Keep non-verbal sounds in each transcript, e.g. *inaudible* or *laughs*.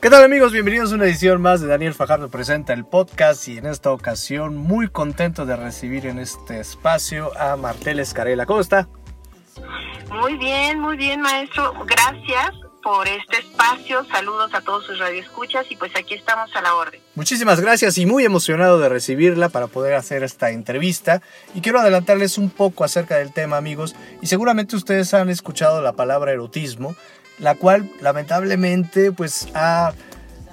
¿Qué tal amigos? Bienvenidos a una edición más de Daniel Fajardo Presenta el podcast y en esta ocasión muy contento de recibir en este espacio a Martel Escarela. ¿Cómo está? Muy bien, muy bien maestro. Gracias por este espacio. Saludos a todos sus radioescuchas y pues aquí estamos a la orden. Muchísimas gracias y muy emocionado de recibirla para poder hacer esta entrevista. Y quiero adelantarles un poco acerca del tema amigos y seguramente ustedes han escuchado la palabra erotismo la cual lamentablemente pues ha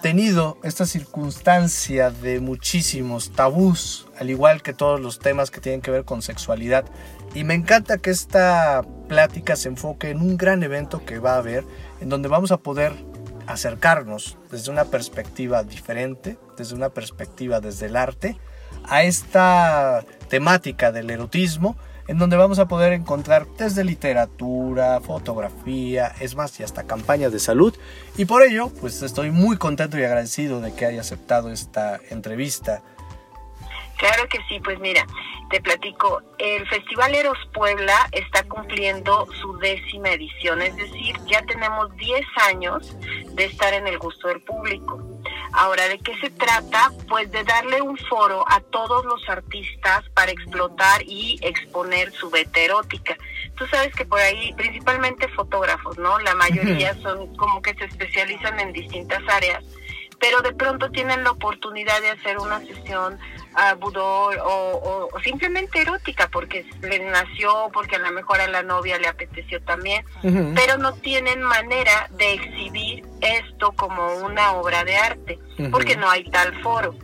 tenido esta circunstancia de muchísimos tabús, al igual que todos los temas que tienen que ver con sexualidad. Y me encanta que esta plática se enfoque en un gran evento que va a haber, en donde vamos a poder acercarnos desde una perspectiva diferente, desde una perspectiva desde el arte, a esta temática del erotismo en donde vamos a poder encontrar desde literatura, fotografía, es más, y hasta campañas de salud. Y por ello, pues estoy muy contento y agradecido de que haya aceptado esta entrevista. Claro que sí, pues mira, te platico, el Festival Eros Puebla está cumpliendo su décima edición, es decir, ya tenemos 10 años de estar en el gusto del público. Ahora, ¿de qué se trata? Pues de darle un foro a todos los artistas para explotar y exponer su beta erótica. Tú sabes que por ahí, principalmente fotógrafos, ¿no? La mayoría son como que se especializan en distintas áreas, pero de pronto tienen la oportunidad de hacer una sesión a budol o, simplemente erótica porque le nació, porque a lo mejor a la novia le apeteció también, pero no tienen manera de exhibir esto como una obra de arte, porque no hay tal foro.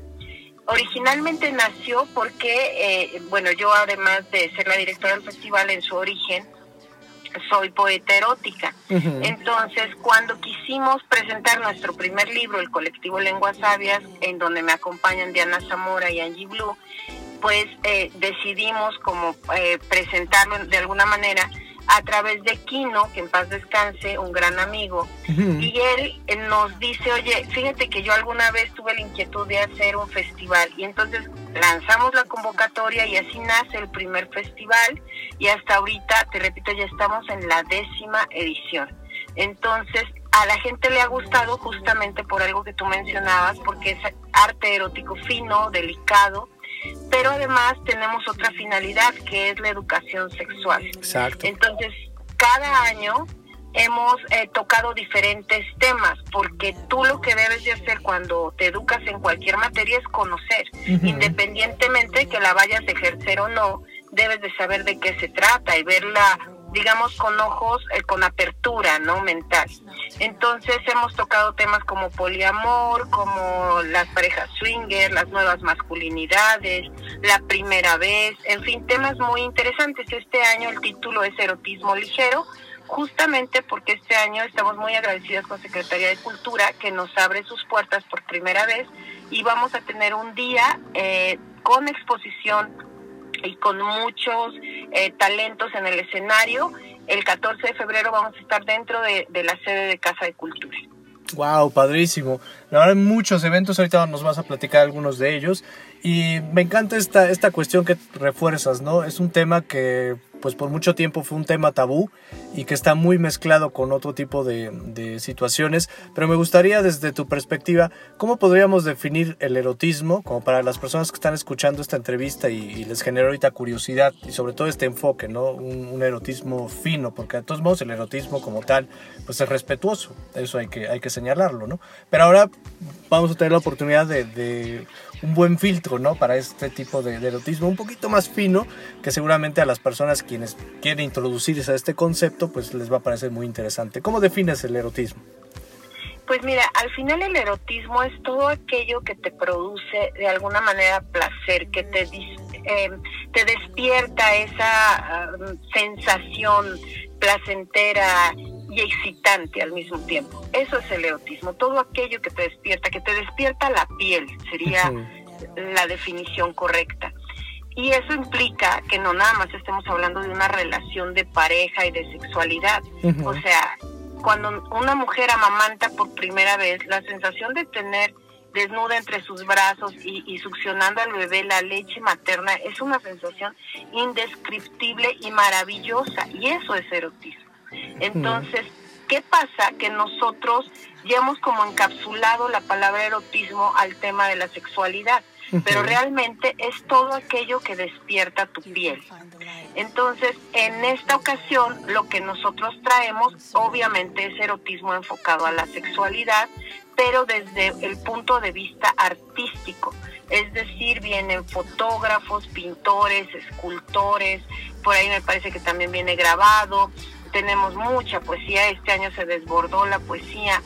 Originalmente nació porque, eh, bueno, yo además de ser la directora del festival en su origen, soy poeta erótica. Entonces, cuando quisimos presentar nuestro primer libro, el colectivo Lenguas Sabias, en donde me acompañan Diana Zamora y Angie Blue, pues eh, decidimos como eh, presentarlo de alguna manera a través de Kino, que en paz descanse, un gran amigo, y él eh, nos dice, oye, fíjate que yo alguna vez tuve la inquietud de hacer un festival, y entonces lanzamos la convocatoria y así nace el primer festival, y hasta ahorita, te repito, ya estamos en la décima edición. Entonces, a la gente le ha gustado justamente por algo que tú mencionabas, porque es arte erótico fino, delicado, pero además tenemos otra finalidad que es la educación sexual. Exacto. Entonces, cada año hemos eh, tocado diferentes temas, porque tú lo que debes de hacer cuando te educas en cualquier materia es conocer, independientemente de que la vayas a ejercer o no, debes de saber de qué se trata y verla digamos, con ojos, eh, con apertura, ¿no? Mental. Entonces hemos tocado temas como poliamor, como las parejas swinger, las nuevas masculinidades, la primera vez, en fin, temas muy interesantes. Este año el título es Erotismo Ligero, justamente porque este año estamos muy agradecidas con Secretaría de Cultura que nos abre sus puertas por primera vez y vamos a tener un día eh, con exposición y con muchos eh, talentos en el escenario. El 14 de febrero vamos a estar dentro de, de la sede de Casa de Cultura. Wow, padrísimo. La verdad, muchos eventos, ahorita nos vas a platicar algunos de ellos. Y me encanta esta, esta cuestión que refuerzas, ¿no? Es un tema que pues por mucho tiempo fue un tema tabú y que está muy mezclado con otro tipo de, de, situaciones. Pero me gustaría desde tu perspectiva, ¿cómo podríamos definir el erotismo como para las personas que están escuchando esta entrevista y, les genera ahorita curiosidad y sobre todo este enfoque, ¿no? Un, un, erotismo fino, porque de todos modos el erotismo como tal pues es respetuoso, eso hay que, hay que señalarlo, ¿no? Pero ahora vamos a tener la oportunidad de, de un buen filtro, ¿no? Para este tipo de, de, erotismo, un poquito más fino, que seguramente a las personas quienes quieren introducirse a este concepto, pues les va a parecer muy interesante. ¿Cómo defines el erotismo? Pues mira, al final el erotismo es todo aquello que te produce de alguna manera placer, que te, eh, te despierta esa uh, sensación placentera y excitante al mismo tiempo. Eso es el erotismo, todo aquello que te despierta, que te despierta la piel, sería la definición correcta. Y eso implica que no nada más estemos hablando de una relación de pareja y de sexualidad. O sea, cuando una mujer amamanta por primera vez, la sensación de tener desnuda entre sus brazos y, y, succionando al bebé la leche materna es una sensación indescriptible y maravillosa. Y eso es erotismo. Entonces, ¿Qué pasa? Que nosotros ya hemos como encapsulado la palabra erotismo al tema de la sexualidad, pero realmente es todo aquello que despierta tu piel. Entonces, en esta ocasión, lo que nosotros traemos, obviamente, es erotismo enfocado a la sexualidad, pero desde el punto de vista artístico. Es decir, vienen fotógrafos, pintores, escultores, por ahí me parece que también viene grabado. Tenemos mucha poesía, este año se desbordó la poesía.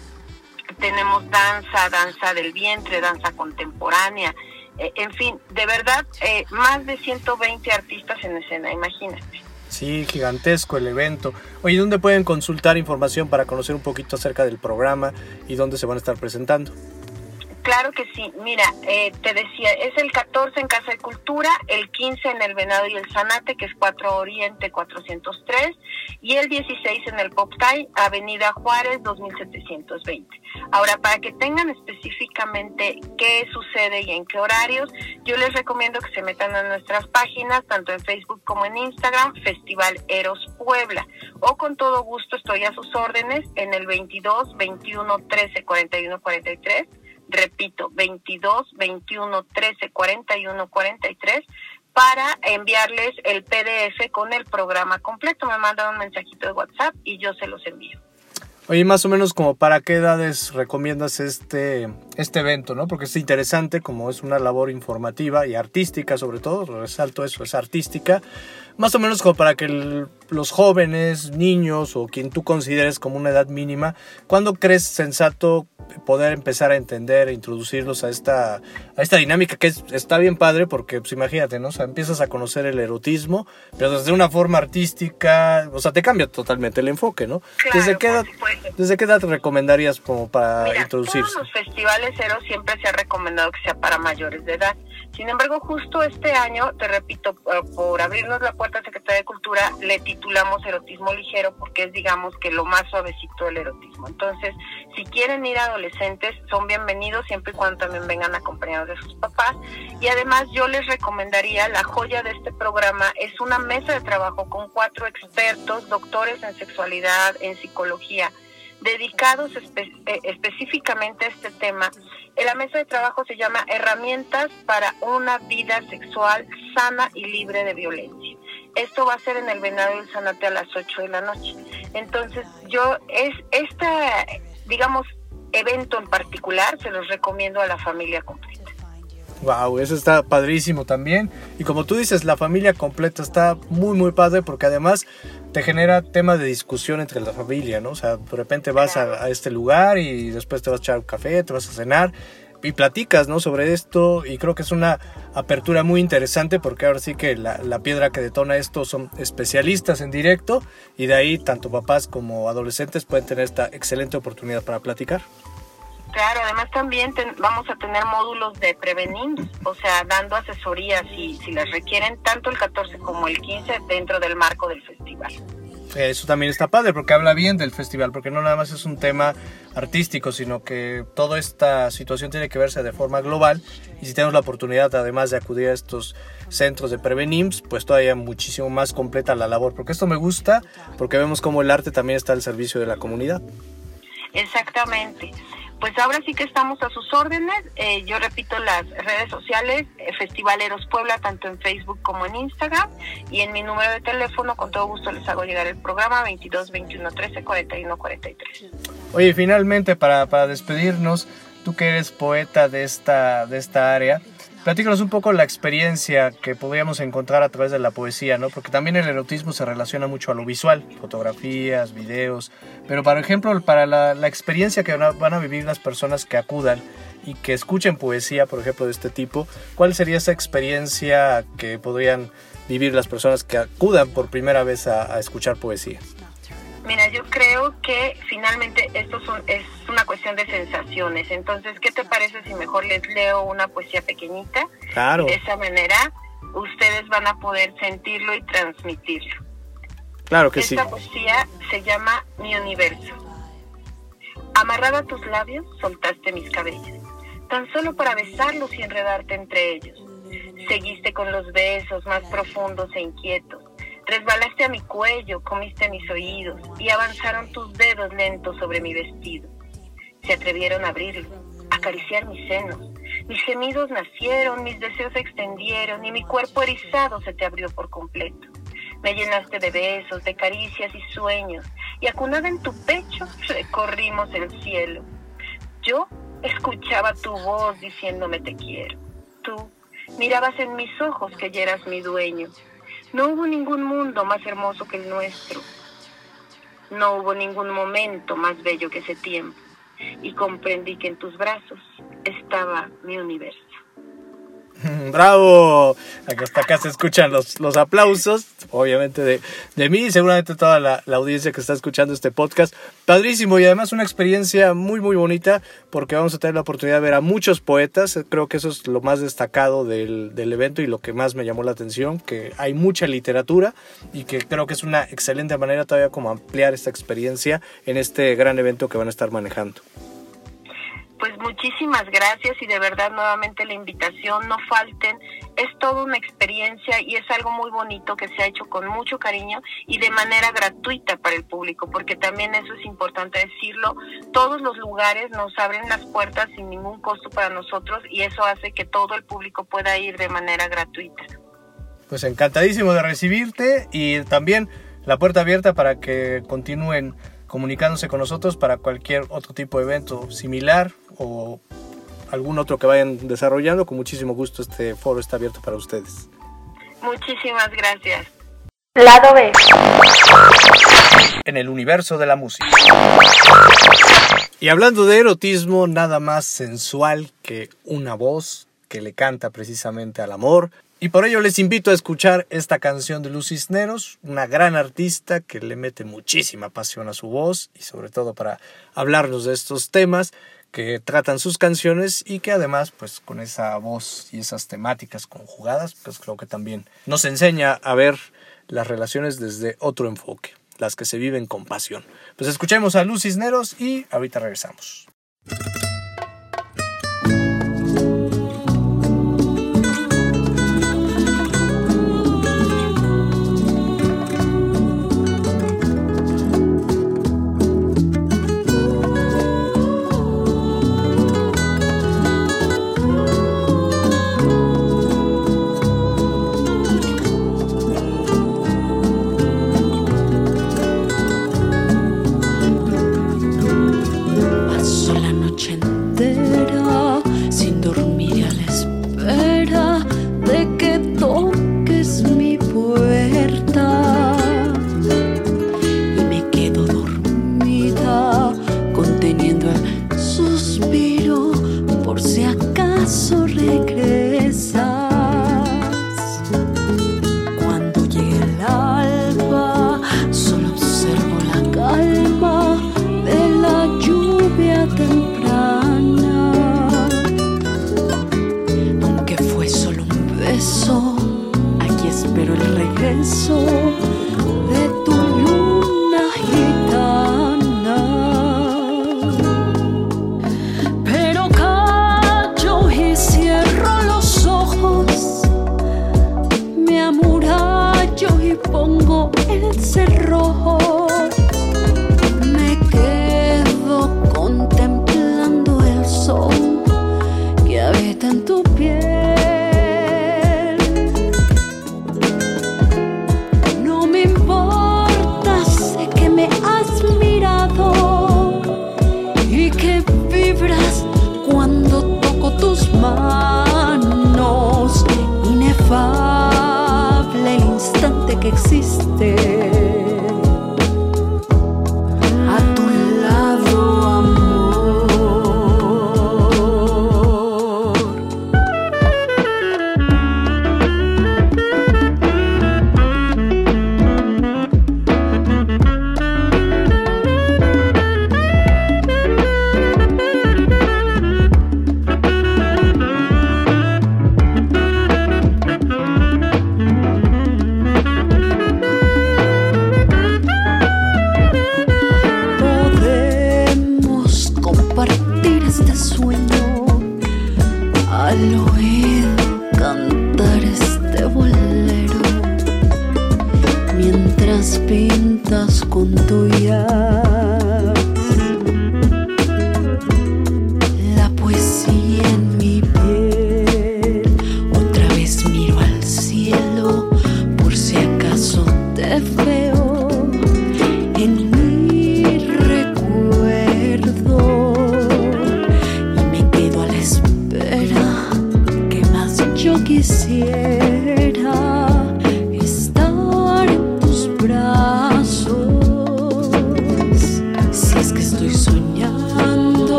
Tenemos danza, danza del vientre, danza contemporánea. Eh, en fin, de verdad, eh, más de 120 artistas en escena, imagínate. Sí, gigantesco el evento. Oye, ¿dónde pueden consultar información para conocer un poquito acerca del programa y dónde se van a estar presentando? Claro que sí. Mira, eh, te decía, es el 14 en Casa de Cultura, el 15 en el Venado y el Zanate, que es 4 Oriente 403, y el 16 en el Poptay, Avenida Juárez 2720. Ahora, para que tengan específicamente qué sucede y en qué horarios, yo les recomiendo que se metan a nuestras páginas, tanto en Facebook como en Instagram, Festival Eros Puebla, o con todo gusto estoy a sus órdenes en el 22 21 13 41 43 repito, 22 21 13 41 43 para enviarles el PDF con el programa completo. Me mandan un mensajito de WhatsApp y yo se los envío. Oye, más o menos como para qué edades recomiendas este, este evento, ¿no? Porque es interesante, como es una labor informativa y artística sobre todo, resalto eso, es artística, más o menos como para que los jóvenes, niños o quien tú consideres como una edad mínima, ¿cuándo crees sensato poder empezar a entender e introducirlos a esta, a esta dinámica que está bien padre porque, pues imagínate, ¿no? O sea, empiezas a conocer el erotismo, pero desde una forma artística, o sea, te cambia totalmente el enfoque, ¿no? ¿Desde, qué edad, ¿Desde qué edad recomendarías como para Mira, introducirse? Todos los festivales eros siempre se ha recomendado que sea para mayores de edad. Sin embargo, justo este año, te repito, por abrirnos la puerta a Secretaría de Cultura, le titulamos erotismo ligero porque es, digamos, que lo más suavecito del erotismo. Entonces, si quieren ir adolescentes, son bienvenidos siempre y cuando también vengan acompañados de sus papás. Y además, yo les recomendaría, la joya de este programa es una mesa de trabajo con cuatro expertos, doctores en sexualidad, en psicología, dedicados eh, específicamente a este tema. En la mesa de trabajo se llama Herramientas para una vida sexual sana y libre de violencia. Esto va a ser en el Venado del Sanate a las 8 de la noche. Entonces, yo es este, digamos, evento en particular se los recomiendo a la familia completa. Wow, eso está padrísimo también. Y como tú dices, la familia completa está muy, muy padre porque además te genera tema de discusión entre la familia, ¿no? O sea, de repente vas a, este lugar y después te vas a echar un café, te vas a cenar y platicas, ¿no? Sobre esto y creo que es una apertura muy interesante porque ahora sí que la, la, piedra que detona esto son especialistas en directo y de ahí tanto papás como adolescentes pueden tener esta excelente oportunidad para platicar. Claro, además también vamos a tener módulos de prevenir, o sea, dando asesorías si, si las requieren, tanto el 14 como el 15 dentro del marco del festival. Eso también está padre porque habla bien del festival, porque no nada más es un tema artístico, sino que toda esta situación tiene que verse de forma global y si tenemos la oportunidad además de acudir a estos centros de Prevenims, pues todavía muchísimo más completa la labor, porque esto me gusta, porque vemos cómo el arte también está al servicio de la comunidad. Exactamente pues ahora sí que estamos a sus órdenes. Eh, yo repito las redes sociales, eh, Festivaleros Puebla, tanto en Facebook como en Instagram. Y en mi número de teléfono, con todo gusto les hago llegar el programa 22 21 13 41 43. Oye, finalmente, para, para despedirnos, tú que eres poeta de esta, de esta área, Platícanos un poco la experiencia que podríamos encontrar a través de la poesía, ¿no? Porque también el erotismo se relaciona mucho a lo visual, fotografías, videos, pero por ejemplo, para la, experiencia que van a vivir las personas que acudan y que escuchen poesía, por ejemplo, de este tipo, ¿cuál sería esa experiencia que podrían vivir las personas que acudan por primera vez a escuchar poesía? Mira, yo creo que finalmente esto es una cuestión de sensaciones. Entonces, ¿qué te parece si mejor les leo una poesía pequeñita? Claro. De esa manera, ustedes van a poder sentirlo y transmitirlo. Claro que sí. Esta poesía se llama Mi Universo. Amarrada a tus labios, soltaste mis cabellos, tan solo para besarlos y enredarte entre ellos. Seguiste con los besos más profundos e inquietos Resbalaste a mi cuello, comiste mis oídos y avanzaron tus dedos lentos sobre mi vestido. Se atrevieron a abrirlo, acariciar mis senos. Mis gemidos nacieron, mis deseos se extendieron y mi cuerpo erizado se te abrió por completo. Me llenaste de besos, de caricias y sueños, y acunada en tu pecho recorrimos el cielo. Yo escuchaba tu voz diciéndome te quiero. Tú mirabas en mis ojos que ya eras mi dueño. No hubo ningún mundo más hermoso que el nuestro. No hubo ningún momento más bello que ese tiempo. Y comprendí que en tus brazos estaba mi universo. *laughs* ¡Bravo! Hasta acá se escuchan los, los aplausos, obviamente de, de mí y seguramente toda la, la, audiencia que está escuchando este podcast. Padrísimo y además una experiencia muy, muy bonita porque vamos a tener la oportunidad de ver a muchos poetas. Creo que eso es lo más destacado del, del evento y lo que más me llamó la atención, que hay mucha literatura y que creo que es una excelente manera todavía como ampliar esta experiencia en este gran evento que van a estar manejando. Pues muchísimas gracias y de verdad nuevamente la invitación, no falten, es toda una experiencia y es algo muy bonito que se ha hecho con mucho cariño y de manera gratuita para el público, porque también eso es importante decirlo, todos los lugares nos abren las puertas sin ningún costo para nosotros y eso hace que todo el público pueda ir de manera gratuita. Pues encantadísimo de recibirte y también la puerta abierta para que continúen comunicándose con nosotros para cualquier otro tipo de evento similar o algún otro que vayan desarrollando. Con muchísimo gusto este foro está abierto para ustedes. Muchísimas gracias. Lado B. En el universo de la música. Y hablando de erotismo, nada más sensual que una voz que le canta precisamente al amor, y por ello les invito a escuchar esta canción de Luz Cisneros, una gran artista que le mete muchísima pasión a su voz y sobre todo para hablarnos de estos temas que tratan sus canciones y que además pues con esa voz y esas temáticas conjugadas pues creo que también nos enseña a ver las relaciones desde otro enfoque, las que se viven con pasión. Pues escuchemos a Luz Cisneros y ahorita regresamos. el cerrojo. Me quedo contemplando el sol que habita en tu piel. existe.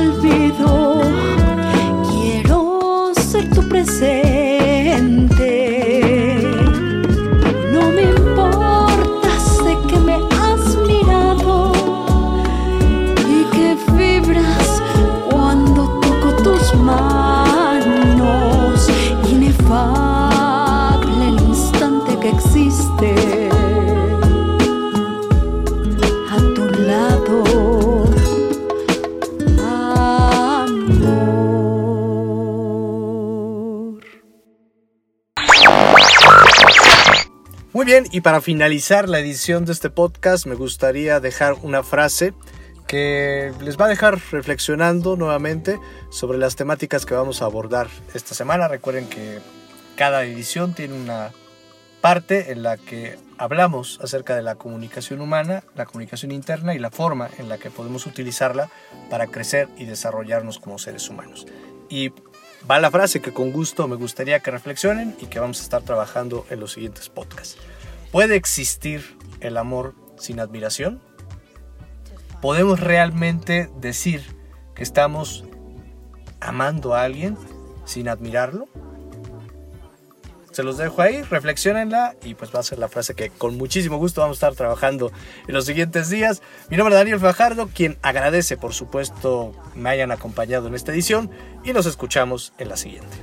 Olvido, Muy bien, y para finalizar la edición de este podcast me gustaría dejar una frase que les va a dejar reflexionando nuevamente sobre las temáticas que vamos a abordar esta semana. Recuerden que cada edición tiene una parte en la que hablamos acerca de la comunicación humana, la comunicación interna y la forma en la que podemos utilizarla para crecer y desarrollarnos como seres humanos. Y va la frase que con gusto me gustaría que reflexionen y que vamos a estar trabajando en los siguientes podcasts. ¿Puede existir el amor sin admiración? ¿Podemos realmente decir que estamos amando a alguien sin admirarlo? Se los dejo ahí, reflexionenla y pues va a ser la frase que con muchísimo gusto vamos a estar trabajando en los siguientes días. Mi nombre es Daniel Fajardo, quien agradece por supuesto me hayan acompañado en esta edición y nos escuchamos en la siguiente.